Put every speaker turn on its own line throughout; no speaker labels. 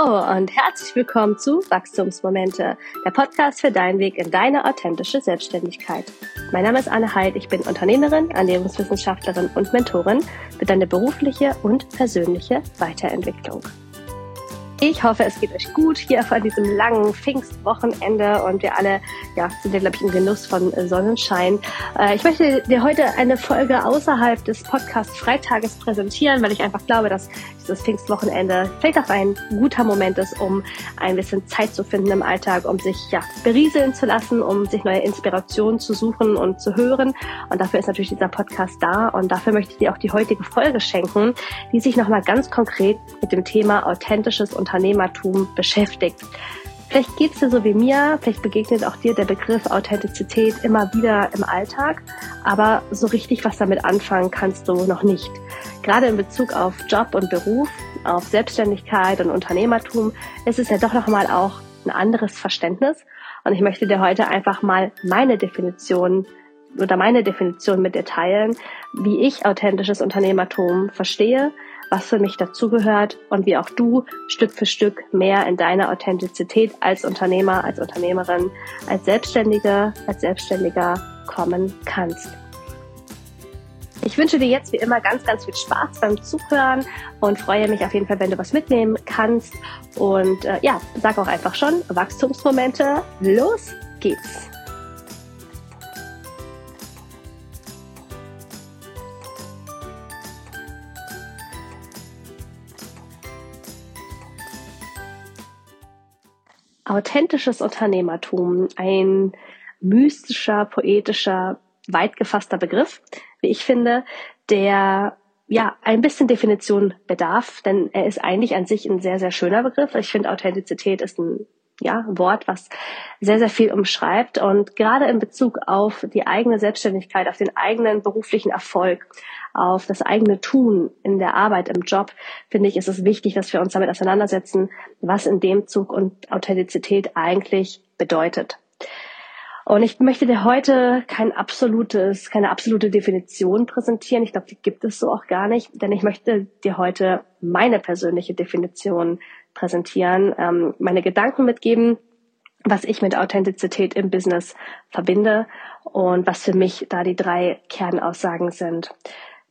und herzlich willkommen zu Wachstumsmomente, der Podcast für deinen Weg in deine authentische Selbstständigkeit. Mein Name ist Anne Heid, ich bin Unternehmerin, Ernährungswissenschaftlerin und Mentorin für deine berufliche und persönliche Weiterentwicklung. Ich hoffe, es geht euch gut hier vor diesem langen Pfingstwochenende und wir alle ja, sind ja, glaube ich, im Genuss von Sonnenschein. Äh, ich möchte dir heute eine Folge außerhalb des Podcast Freitages präsentieren, weil ich einfach glaube, dass dieses Pfingstwochenende vielleicht auch ein guter Moment ist, um ein bisschen Zeit zu finden im Alltag, um sich ja berieseln zu lassen, um sich neue Inspirationen zu suchen und zu hören. Und dafür ist natürlich dieser Podcast da und dafür möchte ich dir auch die heutige Folge schenken, die sich nochmal ganz konkret mit dem Thema authentisches Unternehmertum beschäftigt. Vielleicht geht es dir so wie mir, vielleicht begegnet auch dir der Begriff Authentizität immer wieder im Alltag, aber so richtig was damit anfangen kannst du noch nicht. Gerade in Bezug auf Job und Beruf, auf Selbstständigkeit und Unternehmertum ist es ja doch nochmal auch ein anderes Verständnis. Und ich möchte dir heute einfach mal meine Definition oder meine Definition mit dir teilen, wie ich authentisches Unternehmertum verstehe, was für mich dazugehört und wie auch du Stück für Stück mehr in deine Authentizität als Unternehmer, als Unternehmerin, als Selbstständige, als Selbstständiger kommen kannst. Ich wünsche dir jetzt wie immer ganz, ganz viel Spaß beim Zuhören und freue mich auf jeden Fall, wenn du was mitnehmen kannst. Und äh, ja, sag auch einfach schon, Wachstumsmomente, los geht's. Authentisches Unternehmertum, ein mystischer, poetischer, weit gefasster Begriff, wie ich finde, der ja ein bisschen Definition bedarf, denn er ist eigentlich an sich ein sehr, sehr schöner Begriff. Ich finde, Authentizität ist ein ja, Wort, was sehr, sehr viel umschreibt. Und gerade in Bezug auf die eigene Selbstständigkeit, auf den eigenen beruflichen Erfolg, auf das eigene Tun in der Arbeit, im Job, finde ich, ist es wichtig, dass wir uns damit auseinandersetzen, was in dem Zug und Authentizität eigentlich bedeutet. Und ich möchte dir heute kein absolutes, keine absolute Definition präsentieren. Ich glaube, die gibt es so auch gar nicht, denn ich möchte dir heute meine persönliche Definition präsentieren, ähm, meine Gedanken mitgeben, was ich mit Authentizität im Business verbinde und was für mich da die drei Kernaussagen sind.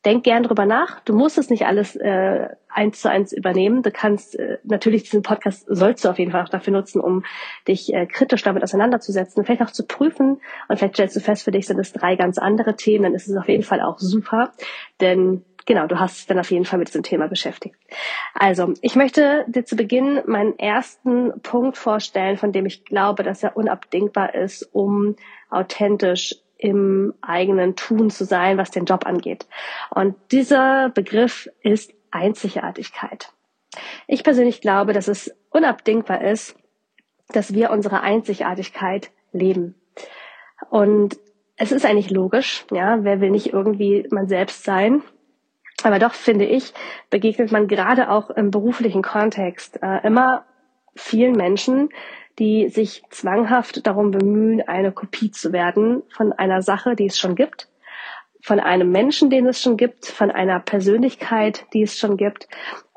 Denk gern drüber nach. Du musst es nicht alles äh, eins zu eins übernehmen. Du kannst äh, natürlich diesen Podcast sollst du auf jeden Fall auch dafür nutzen, um dich äh, kritisch damit auseinanderzusetzen, vielleicht auch zu prüfen. Und vielleicht stellst du fest, für dich sind es drei ganz andere Themen. Dann ist es auf jeden Fall auch super, denn genau, du hast dich dann auf jeden Fall mit diesem Thema beschäftigt. Also, ich möchte dir zu Beginn meinen ersten Punkt vorstellen, von dem ich glaube, dass er unabdingbar ist, um authentisch im eigenen Tun zu sein, was den Job angeht. Und dieser Begriff ist Einzigartigkeit. Ich persönlich glaube, dass es unabdingbar ist, dass wir unsere Einzigartigkeit leben. Und es ist eigentlich logisch, ja, wer will nicht irgendwie man selbst sein? Aber doch finde ich, begegnet man gerade auch im beruflichen Kontext äh, immer vielen Menschen, die sich zwanghaft darum bemühen, eine Kopie zu werden von einer Sache, die es schon gibt, von einem Menschen, den es schon gibt, von einer Persönlichkeit, die es schon gibt.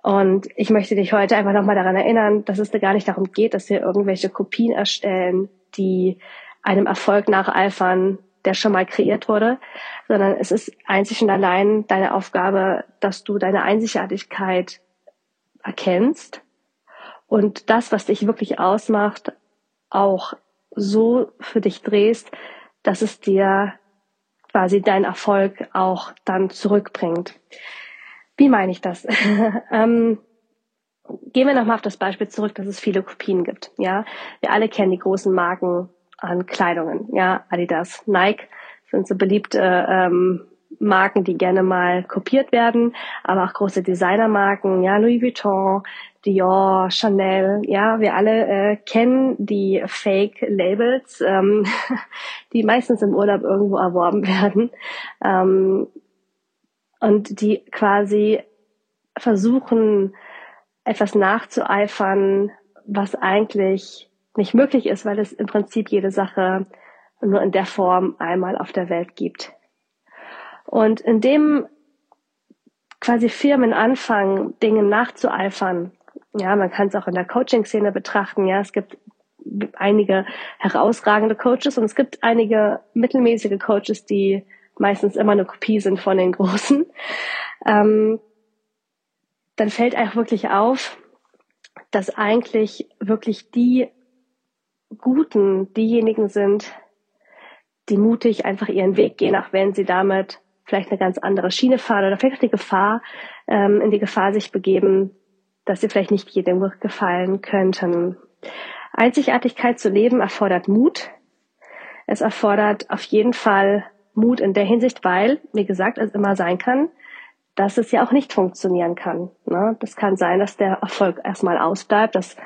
Und ich möchte dich heute einfach nochmal daran erinnern, dass es da gar nicht darum geht, dass wir irgendwelche Kopien erstellen, die einem Erfolg nacheifern, der schon mal kreiert wurde, sondern es ist einzig und allein deine Aufgabe, dass du deine Einzigartigkeit erkennst und das, was dich wirklich ausmacht, auch so für dich drehst, dass es dir quasi dein Erfolg auch dann zurückbringt. Wie meine ich das? ähm, gehen wir nochmal auf das Beispiel zurück, dass es viele Kopien gibt. Ja, wir alle kennen die großen Marken an Kleidungen. Ja, Adidas, Nike sind so beliebte ähm, Marken, die gerne mal kopiert werden, aber auch große Designermarken, ja, Louis Vuitton, Dior, Chanel, ja, wir alle äh, kennen die Fake-Labels, ähm, die meistens im Urlaub irgendwo erworben werden ähm, und die quasi versuchen, etwas nachzueifern, was eigentlich nicht möglich ist, weil es im Prinzip jede Sache nur in der Form einmal auf der Welt gibt. Und indem quasi Firmen anfangen, Dingen nachzueifern, Ja, man kann es auch in der Coaching-Szene betrachten. Ja, es gibt einige herausragende Coaches und es gibt einige mittelmäßige Coaches, die meistens immer eine Kopie sind von den Großen. Ähm, dann fällt einfach wirklich auf, dass eigentlich wirklich die Guten diejenigen sind, die mutig einfach ihren Weg gehen, auch wenn sie damit vielleicht eine ganz andere Schiene fahren oder vielleicht auch die Gefahr, ähm, in die Gefahr sich begeben, dass sie vielleicht nicht jedem gefallen könnten. Einzigartigkeit zu leben erfordert Mut. Es erfordert auf jeden Fall Mut in der Hinsicht, weil, wie gesagt, es immer sein kann, dass es ja auch nicht funktionieren kann. Ne? Das kann sein, dass der Erfolg erstmal ausbleibt, dass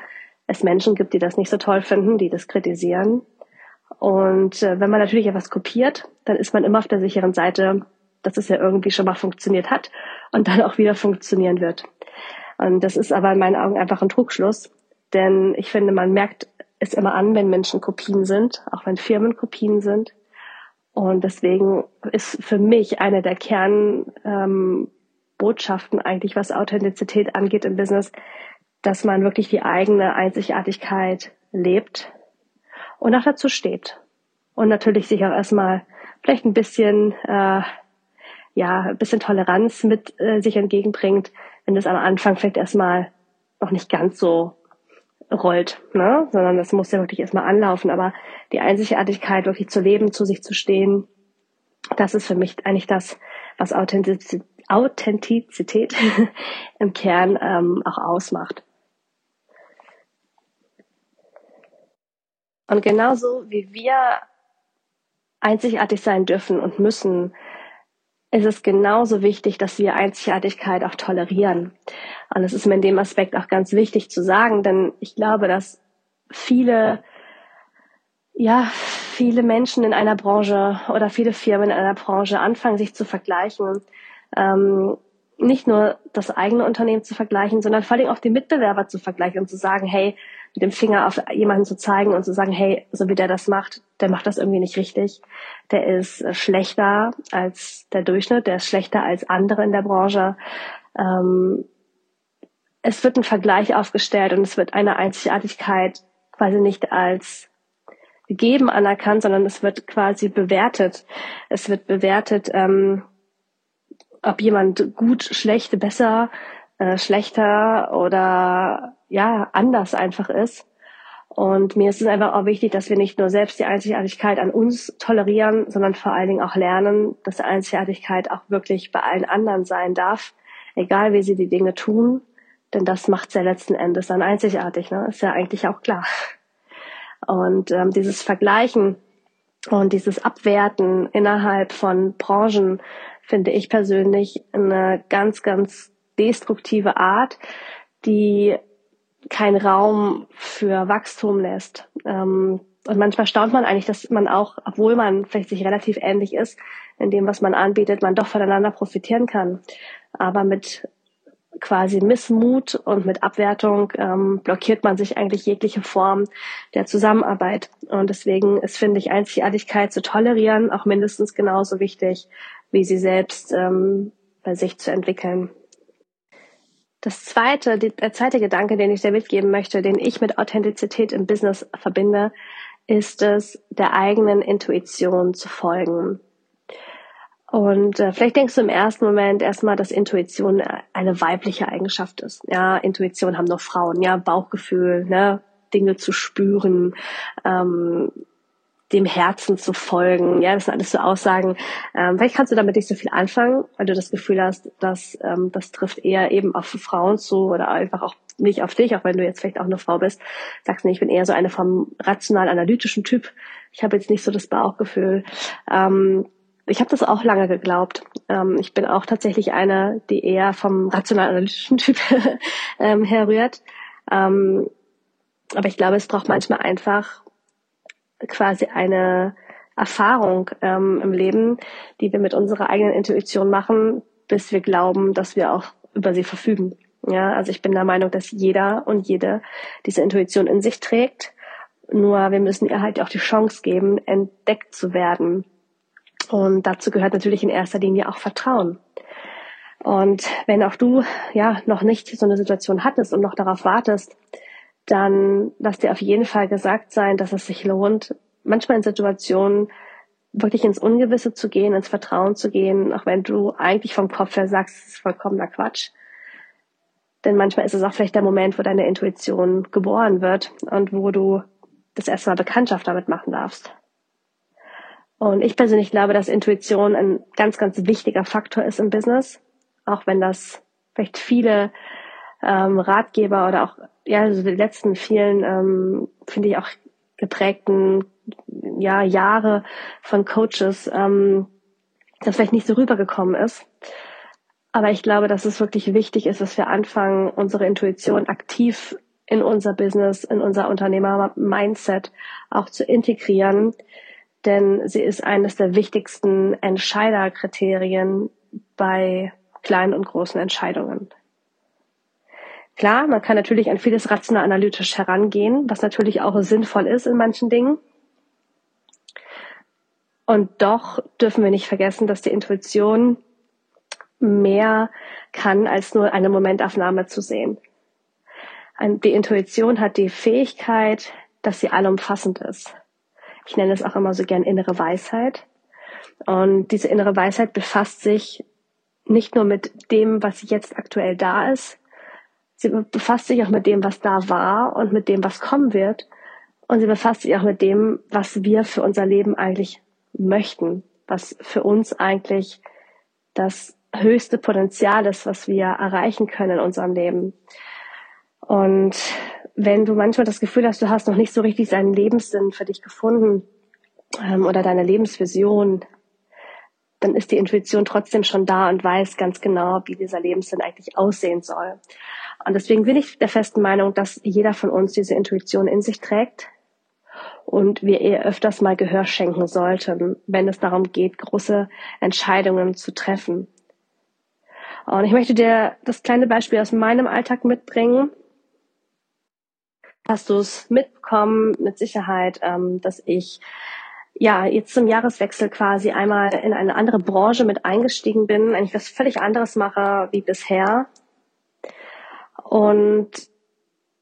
es Menschen gibt, die das nicht so toll finden, die das kritisieren. Und äh, wenn man natürlich etwas kopiert, dann ist man immer auf der sicheren Seite, dass es ja irgendwie schon mal funktioniert hat und dann auch wieder funktionieren wird. Und das ist aber in meinen Augen einfach ein Trugschluss, denn ich finde, man merkt es immer an, wenn Menschen Kopien sind, auch wenn Firmen Kopien sind. Und deswegen ist für mich eine der Kernbotschaften ähm, eigentlich, was Authentizität angeht im Business, dass man wirklich die eigene Einzigartigkeit lebt und auch dazu steht. Und natürlich sich auch erstmal vielleicht ein bisschen, äh, ja, ein bisschen Toleranz mit äh, sich entgegenbringt, wenn das am Anfang vielleicht erstmal noch nicht ganz so rollt, ne? sondern das muss ja wirklich erstmal anlaufen. Aber die Einzigartigkeit wirklich zu leben, zu sich zu stehen, das ist für mich eigentlich das, was Authentizität, Authentizität im Kern ähm, auch ausmacht. Und genauso wie wir einzigartig sein dürfen und müssen, ist es genauso wichtig, dass wir Einzigartigkeit auch tolerieren. Und es ist mir in dem Aspekt auch ganz wichtig zu sagen, denn ich glaube, dass viele, ja, viele Menschen in einer Branche oder viele Firmen in einer Branche anfangen, sich zu vergleichen. Ähm, nicht nur das eigene Unternehmen zu vergleichen, sondern vor allem auch die Mitbewerber zu vergleichen und zu sagen, hey, mit dem Finger auf jemanden zu zeigen und zu sagen, hey, so wie der das macht, der macht das irgendwie nicht richtig. Der ist äh, schlechter als der Durchschnitt, der ist schlechter als andere in der Branche. Ähm, es wird ein Vergleich aufgestellt und es wird eine Einzigartigkeit quasi nicht als gegeben anerkannt, sondern es wird quasi bewertet. Es wird bewertet, ähm, ob jemand gut, schlecht, besser, äh, schlechter oder ja, anders einfach ist. Und mir ist es einfach auch wichtig, dass wir nicht nur selbst die Einzigartigkeit an uns tolerieren, sondern vor allen Dingen auch lernen, dass Einzigartigkeit auch wirklich bei allen anderen sein darf, egal wie sie die Dinge tun. Denn das macht ja letzten Endes dann einzigartig, ne? Ist ja eigentlich auch klar. Und ähm, dieses Vergleichen und dieses Abwerten innerhalb von Branchen finde ich persönlich eine ganz, ganz destruktive Art, die keinen Raum für Wachstum lässt. Ähm, und manchmal staunt man eigentlich, dass man auch, obwohl man vielleicht sich relativ ähnlich ist, in dem, was man anbietet, man doch voneinander profitieren kann. Aber mit quasi Missmut und mit Abwertung ähm, blockiert man sich eigentlich jegliche Form der Zusammenarbeit. Und deswegen ist, finde ich, Einzigartigkeit zu tolerieren auch mindestens genauso wichtig, wie sie selbst ähm, bei sich zu entwickeln. Das zweite, der zweite Gedanke, den ich dir mitgeben möchte, den ich mit Authentizität im Business verbinde, ist es, der eigenen Intuition zu folgen. Und äh, vielleicht denkst du im ersten Moment erstmal, dass Intuition eine weibliche Eigenschaft ist. Ja, Intuition haben nur Frauen, ja, Bauchgefühl, ne, Dinge zu spüren, ähm, dem Herzen zu folgen. Ja, das sind alles so Aussagen. Ähm, vielleicht kannst du damit nicht so viel anfangen, weil du das Gefühl hast, dass ähm, das trifft eher eben auf Frauen zu oder einfach auch nicht auf dich, auch wenn du jetzt vielleicht auch eine Frau bist. Sagst du, ich bin eher so eine vom rational-analytischen Typ. Ich habe jetzt nicht so das Bauchgefühl. Ähm, ich habe das auch lange geglaubt. Ähm, ich bin auch tatsächlich eine, die eher vom rational-analytischen Typ ähm, herrührt. Ähm, aber ich glaube, es braucht manchmal einfach quasi eine Erfahrung ähm, im Leben, die wir mit unserer eigenen Intuition machen, bis wir glauben, dass wir auch über sie verfügen. Ja, also ich bin der Meinung, dass jeder und jede diese Intuition in sich trägt. Nur wir müssen ihr halt auch die Chance geben, entdeckt zu werden. Und dazu gehört natürlich in erster Linie auch Vertrauen. Und wenn auch du ja noch nicht so eine Situation hattest und noch darauf wartest, dann lass dir auf jeden Fall gesagt sein, dass es sich lohnt, manchmal in Situationen wirklich ins Ungewisse zu gehen, ins Vertrauen zu gehen, auch wenn du eigentlich vom Kopf her sagst, es ist vollkommener Quatsch. Denn manchmal ist es auch vielleicht der Moment, wo deine Intuition geboren wird und wo du das erste Mal Bekanntschaft damit machen darfst. Und ich persönlich glaube, dass Intuition ein ganz, ganz wichtiger Faktor ist im Business, auch wenn das vielleicht viele ähm, Ratgeber oder auch ja also die letzten vielen ähm, finde ich auch geprägten ja Jahre von Coaches ähm, das vielleicht nicht so rübergekommen ist. Aber ich glaube, dass es wirklich wichtig ist, dass wir anfangen, unsere Intuition aktiv in unser Business, in unser Unternehmer-Mindset auch zu integrieren, denn sie ist eines der wichtigsten Entscheiderkriterien bei kleinen und großen Entscheidungen. Klar, man kann natürlich an vieles rational analytisch herangehen, was natürlich auch sinnvoll ist in manchen Dingen. Und doch dürfen wir nicht vergessen, dass die Intuition mehr kann, als nur eine Momentaufnahme zu sehen. Die Intuition hat die Fähigkeit, dass sie allumfassend ist. Ich nenne es auch immer so gern innere Weisheit. Und diese innere Weisheit befasst sich nicht nur mit dem, was jetzt aktuell da ist, sie befasst sich auch mit dem, was da war und mit dem, was kommen wird. Und sie befasst sich auch mit dem, was wir für unser Leben eigentlich möchten, was für uns eigentlich das höchste Potenzial ist, was wir erreichen können in unserem Leben. Und wenn du manchmal das Gefühl hast, du hast noch nicht so richtig seinen Lebenssinn für dich gefunden ähm, oder deine Lebensvision, dann ist die Intuition trotzdem schon da und weiß ganz genau, wie dieser Lebenssinn eigentlich aussehen soll. Und deswegen bin ich der festen Meinung, dass jeder von uns diese Intuition in sich trägt und wir eher öfters mal Gehör schenken sollten, wenn es darum geht, große Entscheidungen zu treffen. Und ich möchte dir das kleine Beispiel aus meinem Alltag mitbringen. Hast du es mitbekommen, mit Sicherheit, ähm, dass ich ja jetzt zum Jahreswechsel quasi einmal in eine andere Branche mit eingestiegen bin, eigentlich was völlig anderes mache wie bisher. Und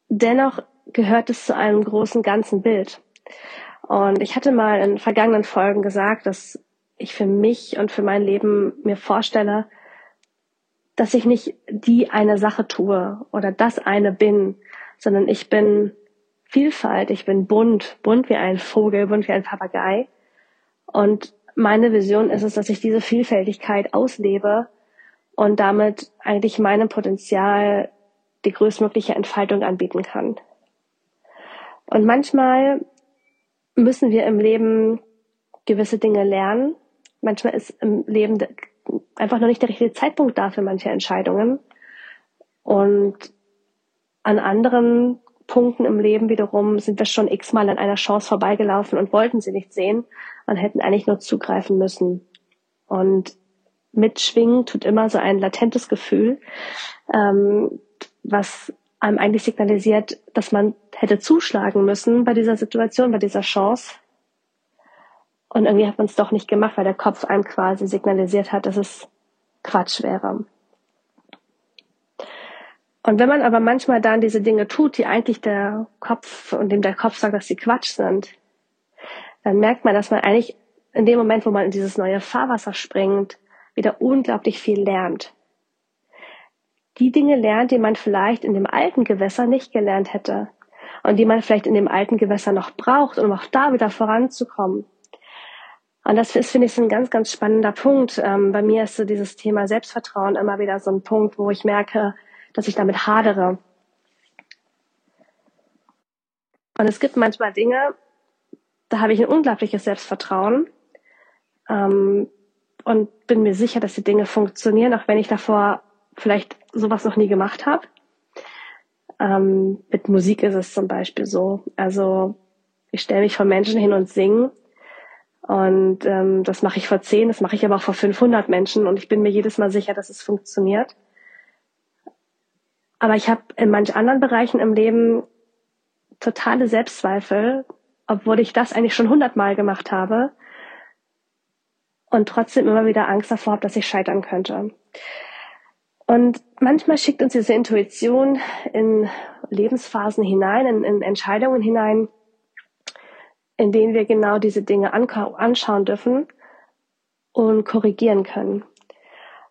dennoch gehört es zu einem großen ganzen Bild. Und ich hatte mal in vergangenen Folgen gesagt, dass ich für mich und für mein Leben mir vorstelle, dass ich nicht die eine Sache tue oder das eine bin, sondern ich bin Vielfalt, ich bin bunt, bunt wie ein Vogel, bunt wie ein Papagei. Und meine Vision ist es, dass ich diese Vielfältigkeit auslebe und damit eigentlich meinem Potenzial die größtmögliche Entfaltung anbieten kann. Und manchmal müssen wir im Leben gewisse Dinge lernen. Manchmal ist im Leben einfach noch nicht der richtige Zeitpunkt da für manche Entscheidungen. Und an anderen Punkten im Leben wiederum sind wir schon x-mal an einer Chance vorbeigelaufen und wollten sie nicht sehen und hätten eigentlich nur zugreifen müssen. Und mitschwingen tut immer so ein latentes Gefühl, ähm, was einem eigentlich signalisiert, dass man hätte zuschlagen müssen bei dieser Situation, bei dieser Chance. Und irgendwie hat man es doch nicht gemacht, weil der Kopf einem quasi signalisiert hat, dass es Quatsch wäre. Und wenn man aber manchmal dann diese Dinge tut, die eigentlich der Kopf und dem der Kopf sagt, dass sie Quatsch sind, dann merkt man, dass man eigentlich in dem Moment, wo man in dieses neue Fahrwasser springt, wieder unglaublich viel lernt. Die Dinge lernt, die man vielleicht in dem alten Gewässer nicht gelernt hätte und die man vielleicht in dem alten Gewässer noch braucht, um auch da wieder voranzukommen. Und das ist, finde ich, ein ganz, ganz spannender Punkt. Ähm, bei mir ist so dieses Thema Selbstvertrauen immer wieder so ein Punkt, wo ich merke, dass ich damit hadere. Und es gibt manchmal Dinge, da habe ich ein unglaubliches Selbstvertrauen ähm, und bin mir sicher, dass die Dinge funktionieren, auch wenn ich davor vielleicht sowas noch nie gemacht habe. Ähm, mit Musik ist es zum Beispiel so. Also ich stelle mich vor Menschen hin und singe und ähm, das mache ich vor zehn, das mache ich aber auch vor 500 Menschen und ich bin mir jedes Mal sicher, dass es funktioniert. Aber ich habe in manch anderen Bereichen im Leben totale Selbstzweifel, obwohl ich das eigentlich schon hundertmal gemacht habe und trotzdem immer wieder Angst davor habe, dass ich scheitern könnte. Und manchmal schickt uns diese Intuition in Lebensphasen hinein, in, in Entscheidungen hinein, in denen wir genau diese Dinge anschauen dürfen und korrigieren können.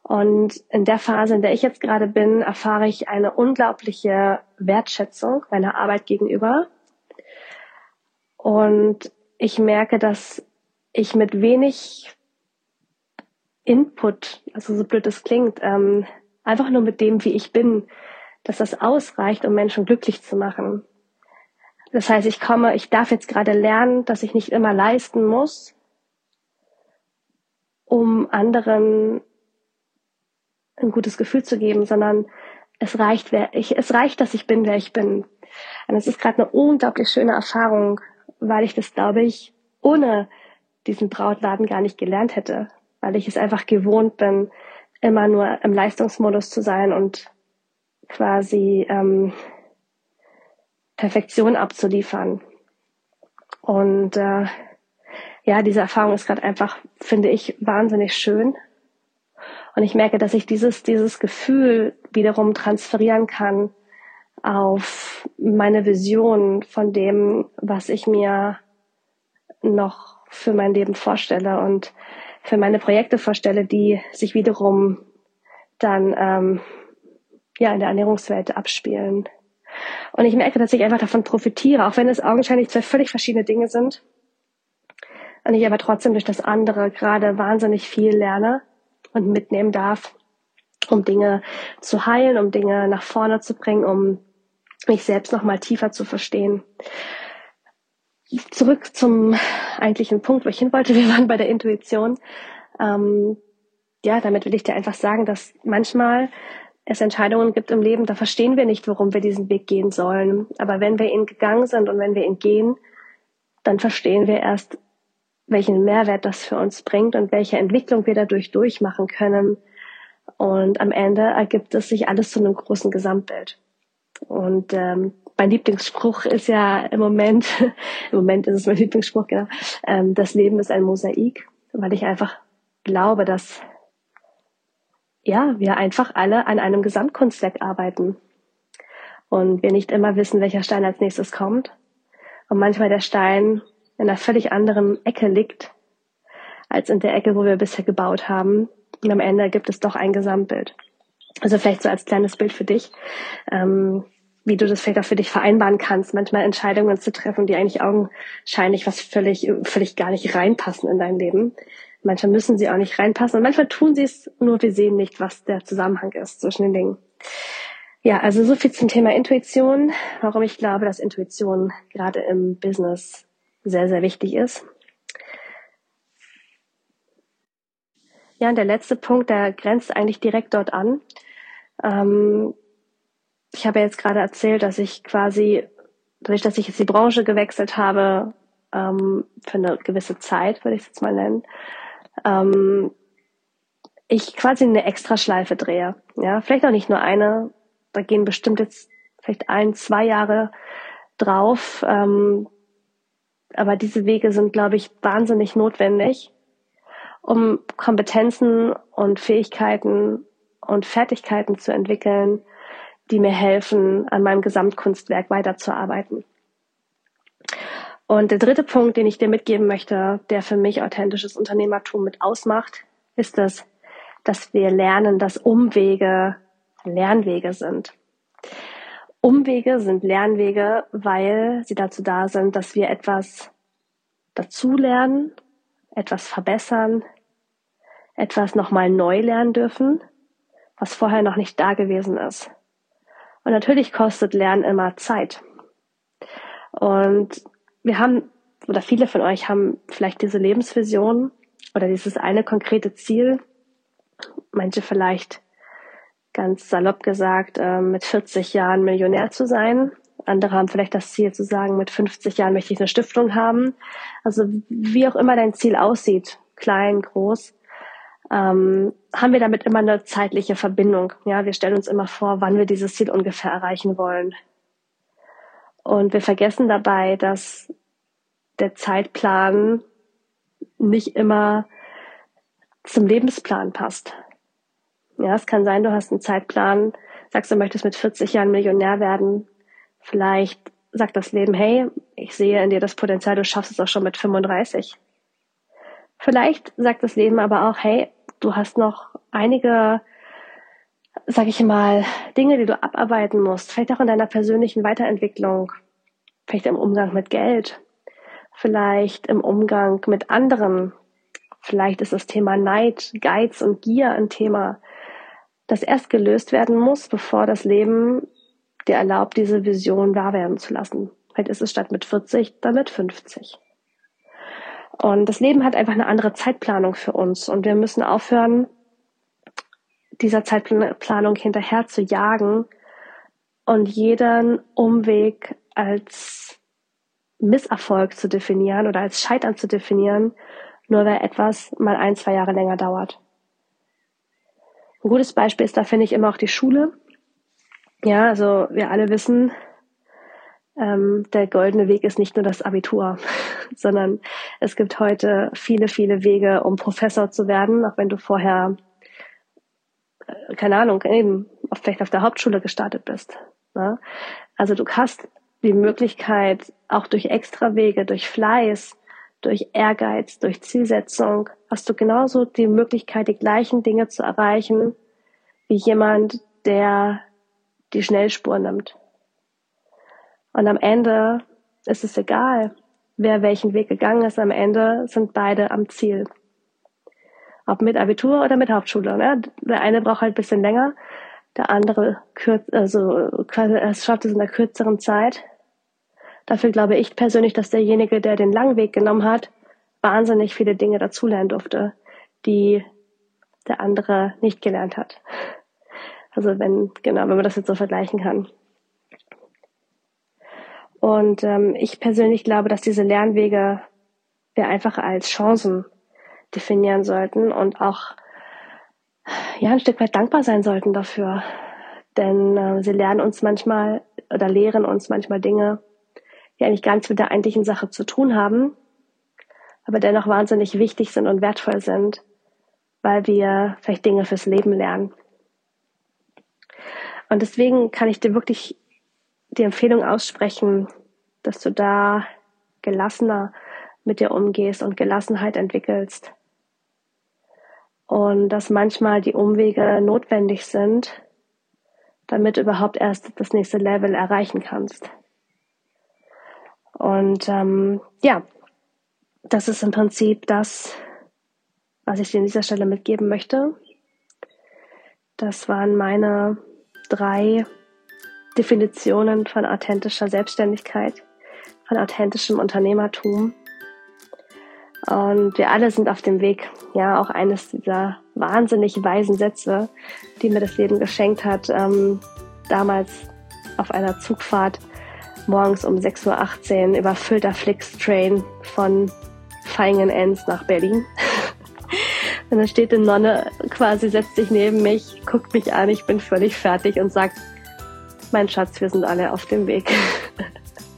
Und in der Phase, in der ich jetzt gerade bin, erfahre ich eine unglaubliche Wertschätzung meiner Arbeit gegenüber. Und ich merke, dass ich mit wenig Input, also so blöd es klingt, ähm, einfach nur mit dem, wie ich bin, dass das ausreicht, um Menschen glücklich zu machen. Das heißt, ich komme, ich darf jetzt gerade lernen, dass ich nicht immer leisten muss, um anderen ein gutes Gefühl zu geben, sondern es reicht, wer ich, es reicht, dass ich bin, wer ich bin. Und es ist gerade eine unglaublich schöne Erfahrung, weil ich das, glaube ich, ohne diesen Brautladen gar nicht gelernt hätte, weil ich es einfach gewohnt bin, immer nur im Leistungsmodus zu sein und quasi ähm, Perfektion abzuliefern. Und äh, ja, diese Erfahrung ist gerade einfach, finde ich, wahnsinnig schön. Und ich merke, dass ich dieses, dieses Gefühl wiederum transferieren kann auf meine Vision von dem, was ich mir noch für mein Leben vorstelle und für meine Projekte vorstelle, die sich wiederum dann ähm, ja in der Ernährungswelt abspielen. Und ich merke, dass ich einfach davon profitiere, auch wenn es augenscheinlich zwei völlig verschiedene Dinge sind. Und ich aber trotzdem durch das andere gerade wahnsinnig viel lerne und mitnehmen darf, um Dinge zu heilen, um Dinge nach vorne zu bringen, um mich selbst noch mal tiefer zu verstehen. Zurück zum eigentlichen Punkt, wo ich hin wollte. Wir waren bei der Intuition. Ähm, ja, damit will ich dir einfach sagen, dass manchmal es Entscheidungen gibt im Leben, da verstehen wir nicht, warum wir diesen Weg gehen sollen. Aber wenn wir ihn gegangen sind und wenn wir ihn gehen, dann verstehen wir erst, welchen Mehrwert das für uns bringt und welche Entwicklung wir dadurch durchmachen können. Und am Ende ergibt es sich alles zu einem großen Gesamtbild. Und ähm, mein Lieblingsspruch ist ja im Moment, im Moment ist es mein Lieblingsspruch, genau, ähm, das Leben ist ein Mosaik, weil ich einfach glaube, dass ja, wir einfach alle an einem Gesamtkunstwerk arbeiten. Und wir nicht immer wissen, welcher Stein als nächstes kommt. Und manchmal der Stein in einer völlig anderen Ecke liegt, als in der Ecke, wo wir bisher gebaut haben. Und am Ende gibt es doch ein Gesamtbild. Also vielleicht so als kleines Bild für dich, ähm, wie du das vielleicht auch für dich vereinbaren kannst, manchmal Entscheidungen zu treffen, die eigentlich augenscheinlich was völlig, völlig gar nicht reinpassen in dein Leben. Manchmal müssen sie auch nicht reinpassen und manchmal tun sie es, nur wir sehen nicht, was der Zusammenhang ist zwischen den Dingen. Ja, also so viel zum Thema Intuition, warum ich glaube, dass Intuition gerade im Business sehr, sehr wichtig ist. Ja, und der letzte Punkt, der grenzt eigentlich direkt dort an. Ähm, ich habe jetzt gerade erzählt, dass ich quasi, dadurch, dass ich jetzt die Branche gewechselt habe, ähm, für eine gewisse Zeit, würde ich es jetzt mal nennen, ähm, ich quasi eine Extraschleife drehe. Ja, vielleicht auch nicht nur eine, da gehen bestimmt jetzt vielleicht ein, zwei Jahre drauf, ähm, aber diese Wege sind, glaube ich, wahnsinnig notwendig, um Kompetenzen und Fähigkeiten und Fertigkeiten zu entwickeln, die mir helfen, an meinem Gesamtkunstwerk weiterzuarbeiten. Und der dritte Punkt, den ich dir mitgeben möchte, der für mich authentisches Unternehmertum mit ausmacht, ist es, dass wir lernen, dass Umwege Lernwege sind. Umwege sind Lernwege, weil sie dazu da sind, dass wir etwas dazulernen, etwas verbessern, etwas nochmal neu lernen dürfen, was vorher noch nicht da gewesen ist. Und natürlich kostet Lernen immer Zeit. Und wir haben, oder viele von euch haben vielleicht diese Lebensvision oder dieses eine konkrete Ziel. Manche vielleicht ganz salopp gesagt, äh, mit 40 Jahren Millionär zu sein. Andere haben vielleicht das Ziel zu sagen, mit 50 Jahren möchte ich eine Stiftung haben. Also wie auch immer dein Ziel aussieht, klein, groß, ähm, haben wir damit immer eine zeitliche Verbindung. Ja, wir stellen uns immer vor, wann wir dieses Ziel ungefähr erreichen wollen. Und wir vergessen dabei, dass der Zeitplan nicht immer zum Lebensplan passt. Ja, es kann sein, du hast einen Zeitplan, sagst du möchtest mit 40 Jahren Millionär werden. Vielleicht sagt das Leben, hey, ich sehe in dir das Potenzial, du schaffst es auch schon mit 35. Vielleicht sagt das Leben aber auch, hey, du hast noch einige, sag ich mal, Dinge, die du abarbeiten musst. Vielleicht auch in deiner persönlichen Weiterentwicklung. Vielleicht im Umgang mit Geld. Vielleicht im Umgang mit anderen. Vielleicht ist das Thema Neid, Geiz und Gier ein Thema, das erst gelöst werden muss, bevor das Leben dir erlaubt, diese Vision wahr werden zu lassen. Vielleicht ist es statt mit 40 dann mit 50. Und das Leben hat einfach eine andere Zeitplanung für uns und wir müssen aufhören, dieser Zeitplanung hinterher zu jagen und jeden Umweg als Misserfolg zu definieren oder als Scheitern zu definieren, nur weil etwas mal ein, zwei Jahre länger dauert. Ein gutes Beispiel ist da, finde ich, immer auch die Schule. Ja, also wir alle wissen, ähm, der goldene Weg ist nicht nur das Abitur, sondern es gibt heute viele, viele Wege, um Professor zu werden, auch wenn du vorher, äh, keine Ahnung, eben vielleicht auf der Hauptschule gestartet bist. Ne? Also du hast die Möglichkeit, auch durch extra Wege, durch Fleiß, durch Ehrgeiz, durch Zielsetzung, hast du genauso die Möglichkeit, die gleichen Dinge zu erreichen, wie jemand, der die Schnellspur nimmt. Und am Ende ist es egal, wer welchen Weg gegangen ist. Am Ende sind beide am Ziel. Ob mit Abitur oder mit Hauptschule. Ne? Der eine braucht halt ein bisschen länger, der andere kürz, also es schafft es in der kürzeren Zeit. Dafür glaube ich persönlich, dass derjenige, der den langen Weg genommen hat, wahnsinnig viele Dinge dazulernen durfte, die der andere nicht gelernt hat. Also wenn, genau, wenn man das jetzt so vergleichen kann. Und ähm, ich persönlich glaube, dass diese Lernwege wir einfach als Chancen definieren sollten und auch ja ein Stück weit dankbar sein sollten dafür. Denn äh, sie lernen uns manchmal oder lehren uns manchmal Dinge, die eigentlich gar nichts mit der eigentlichen Sache zu tun haben, aber dennoch wahnsinnig wichtig sind und wertvoll sind, weil wir vielleicht Dinge fürs Leben lernen. Und deswegen kann ich dir wirklich die Empfehlung aussprechen, dass du da gelassener mit dir umgehst und Gelassenheit entwickelst. Und dass manchmal die Umwege notwendig sind, damit du überhaupt erst das nächste Level erreichen kannst. Und ähm, ja, das ist im Prinzip das, was ich dir an dieser Stelle mitgeben möchte. Das waren meine drei Definitionen von authentischer Selbstständigkeit, von authentischem Unternehmertum. Und wir alle sind auf dem Weg, ja, auch eines dieser wahnsinnig weisen Sätze, die mir das Leben geschenkt hat, ähm, damals auf einer Zugfahrt morgens um 6.18 Uhr überfüllter Flix-Train von Feingen-Enns nach Berlin. Und dann steht eine Nonne quasi, setzt sich neben mich, guckt mich an, ich bin völlig fertig und sagt, mein Schatz, wir sind alle auf dem Weg.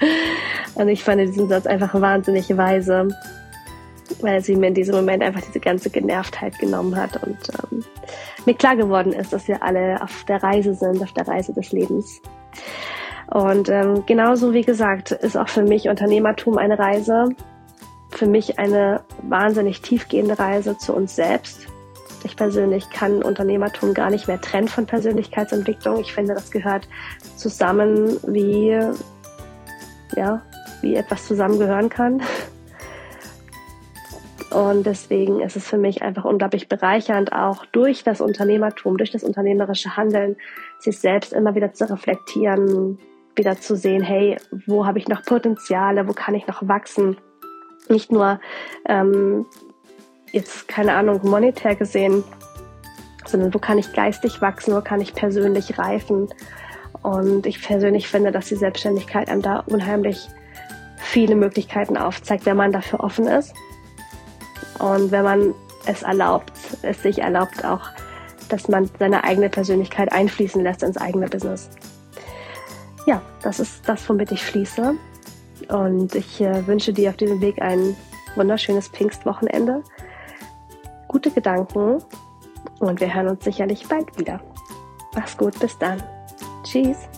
und ich fand diesen Satz einfach wahnsinnig weise, weil sie mir in diesem Moment einfach diese ganze Genervtheit genommen hat und ähm, mir klar geworden ist, dass wir alle auf der Reise sind, auf der Reise des Lebens. Und ähm, genauso wie gesagt, ist auch für mich Unternehmertum eine Reise, für mich eine wahnsinnig tiefgehende Reise zu uns selbst, ich persönlich kann Unternehmertum gar nicht mehr trennen von Persönlichkeitsentwicklung. Ich finde, das gehört zusammen wie, ja, wie etwas zusammengehören kann. Und deswegen ist es für mich einfach unglaublich bereichernd, auch durch das Unternehmertum, durch das unternehmerische Handeln, sich selbst immer wieder zu reflektieren, wieder zu sehen, hey, wo habe ich noch Potenziale, wo kann ich noch wachsen? Nicht nur ähm, jetzt, keine Ahnung, monetär gesehen, sondern wo kann ich geistig wachsen, wo kann ich persönlich reifen. Und ich persönlich finde, dass die Selbstständigkeit einem da unheimlich viele Möglichkeiten aufzeigt, wenn man dafür offen ist. Und wenn man es erlaubt, es sich erlaubt auch, dass man seine eigene Persönlichkeit einfließen lässt ins eigene Business. Ja, das ist das, womit ich schließe. Und ich äh, wünsche dir auf diesem Weg ein wunderschönes Pfingstwochenende gute Gedanken Und wir hören uns sicherlich bald wieder. Mach's gut, bis dann. Tschüss.